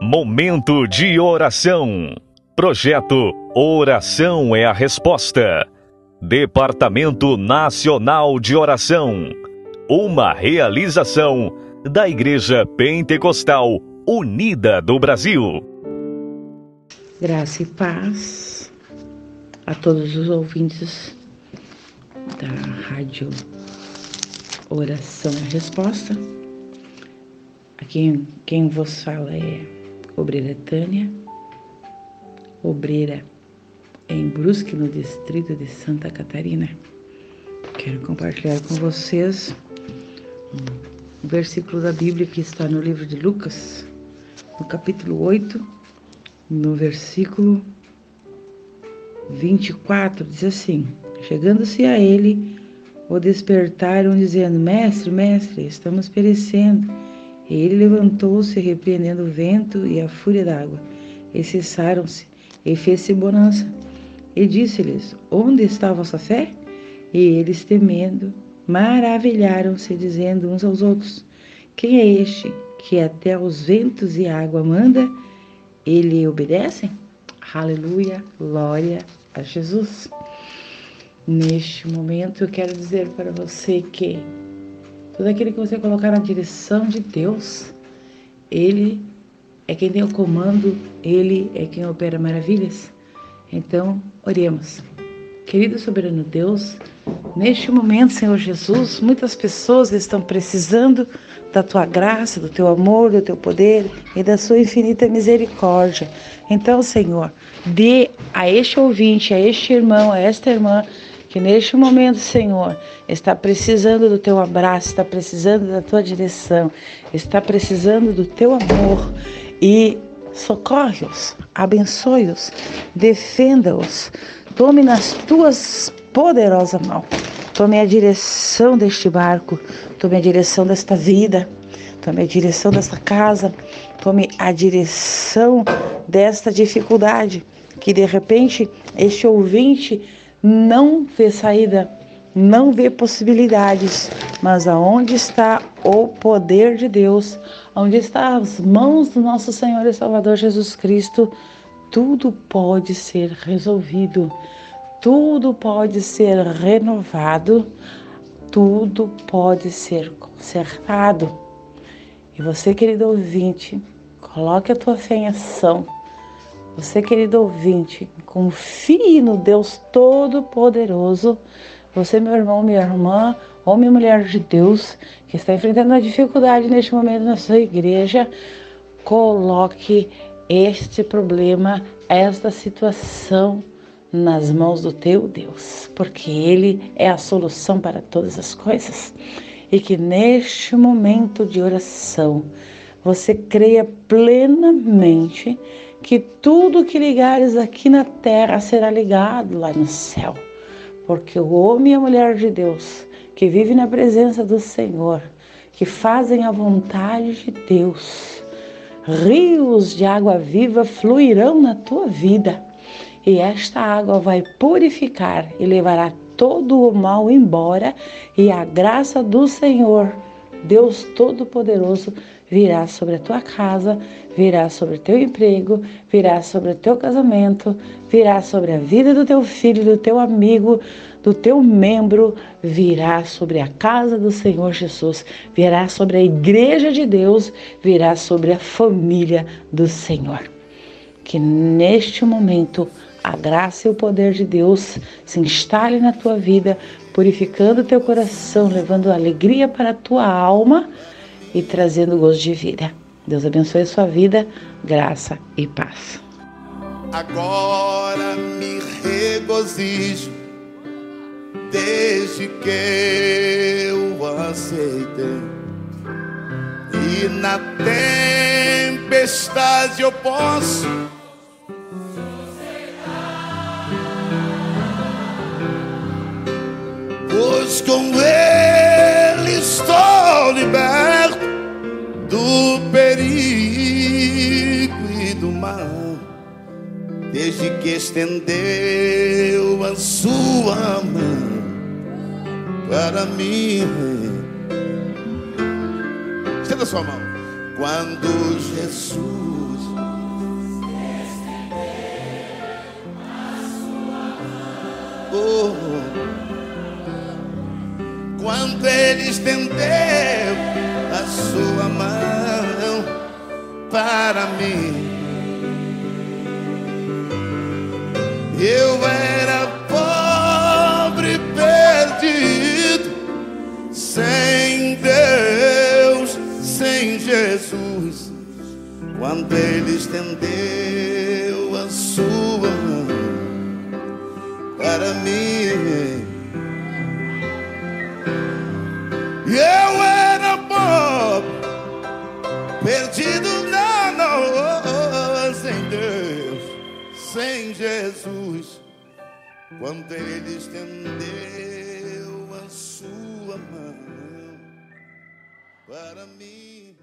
Momento de oração. Projeto Oração é a Resposta. Departamento Nacional de Oração. Uma realização da Igreja Pentecostal Unida do Brasil. Graça e paz a todos os ouvintes da Rádio Oração é a Resposta. Aqui quem vos fala é obreira Tânia, obreira em Brusque, no distrito de Santa Catarina. Quero compartilhar com vocês um versículo da Bíblia que está no livro de Lucas, no capítulo 8, no versículo 24, diz assim: Chegando-se a ele, o despertaram, dizendo: Mestre, mestre, estamos perecendo. E ele levantou-se, repreendendo o vento e a fúria d'água, e cessaram-se, e fez-se bonança. E disse-lhes: Onde está a vossa fé? E eles, temendo, maravilharam-se, dizendo uns aos outros: Quem é este que até os ventos e a água manda? Ele obedecem? Aleluia, glória a Jesus. Neste momento eu quero dizer para você que tudo aquilo que você colocar na direção de Deus, Ele é quem tem o comando, Ele é quem opera maravilhas. Então, oremos. Querido soberano Deus, neste momento, Senhor Jesus, muitas pessoas estão precisando da tua graça, do teu amor, do teu poder e da sua infinita misericórdia. Então, Senhor, dê a este ouvinte, a este irmão, a esta irmã, que neste momento, Senhor, está precisando do teu abraço, está precisando da tua direção, está precisando do teu amor e socorre-os, abençoe-os, defenda-os, tome nas tuas poderosas mãos. Tome a direção deste barco, tome a direção desta vida, tome a direção desta casa, tome a direção desta dificuldade que de repente este ouvinte não vê saída, não vê possibilidades, mas aonde está o poder de Deus, onde está as mãos do nosso Senhor e Salvador Jesus Cristo, tudo pode ser resolvido, tudo pode ser renovado, tudo pode ser consertado. E você, querido ouvinte, coloque a tua fé em ação você, querido ouvinte, confie no Deus Todo-Poderoso. Você, meu irmão, minha irmã, homem e mulher de Deus, que está enfrentando uma dificuldade neste momento na sua igreja, coloque este problema, esta situação nas mãos do teu Deus, porque Ele é a solução para todas as coisas. E que neste momento de oração você creia plenamente que tudo que ligares aqui na terra será ligado lá no céu. Porque o homem e a mulher de Deus, que vive na presença do Senhor, que fazem a vontade de Deus, rios de água viva fluirão na tua vida. E esta água vai purificar e levará todo o mal embora, e a graça do Senhor, Deus Todo-Poderoso, virá sobre a tua casa, virá sobre o teu emprego, virá sobre o teu casamento, virá sobre a vida do teu filho, do teu amigo, do teu membro, virá sobre a casa do Senhor Jesus, virá sobre a igreja de Deus, virá sobre a família do Senhor. Que neste momento a graça e o poder de Deus se instale na tua vida, purificando o teu coração, levando alegria para a tua alma e trazendo gosto de vida. Deus abençoe a sua vida, graça e paz. Agora me regozijo desde que eu aceitei. E na tempestade eu posso pois com ele estou liberto do perigo e do mal, desde que estendeu a sua mão para mim. Estenda sua mão. quando Jesus oh, quando Ele estendeu a sua mão para mim. Eu era pobre, perdido, sem Deus, sem Jesus. Quando Ele estendeu a sua mão para mim, eu perdido, não, não, sem Deus, sem Jesus. Quando Ele estendeu a sua mão para mim.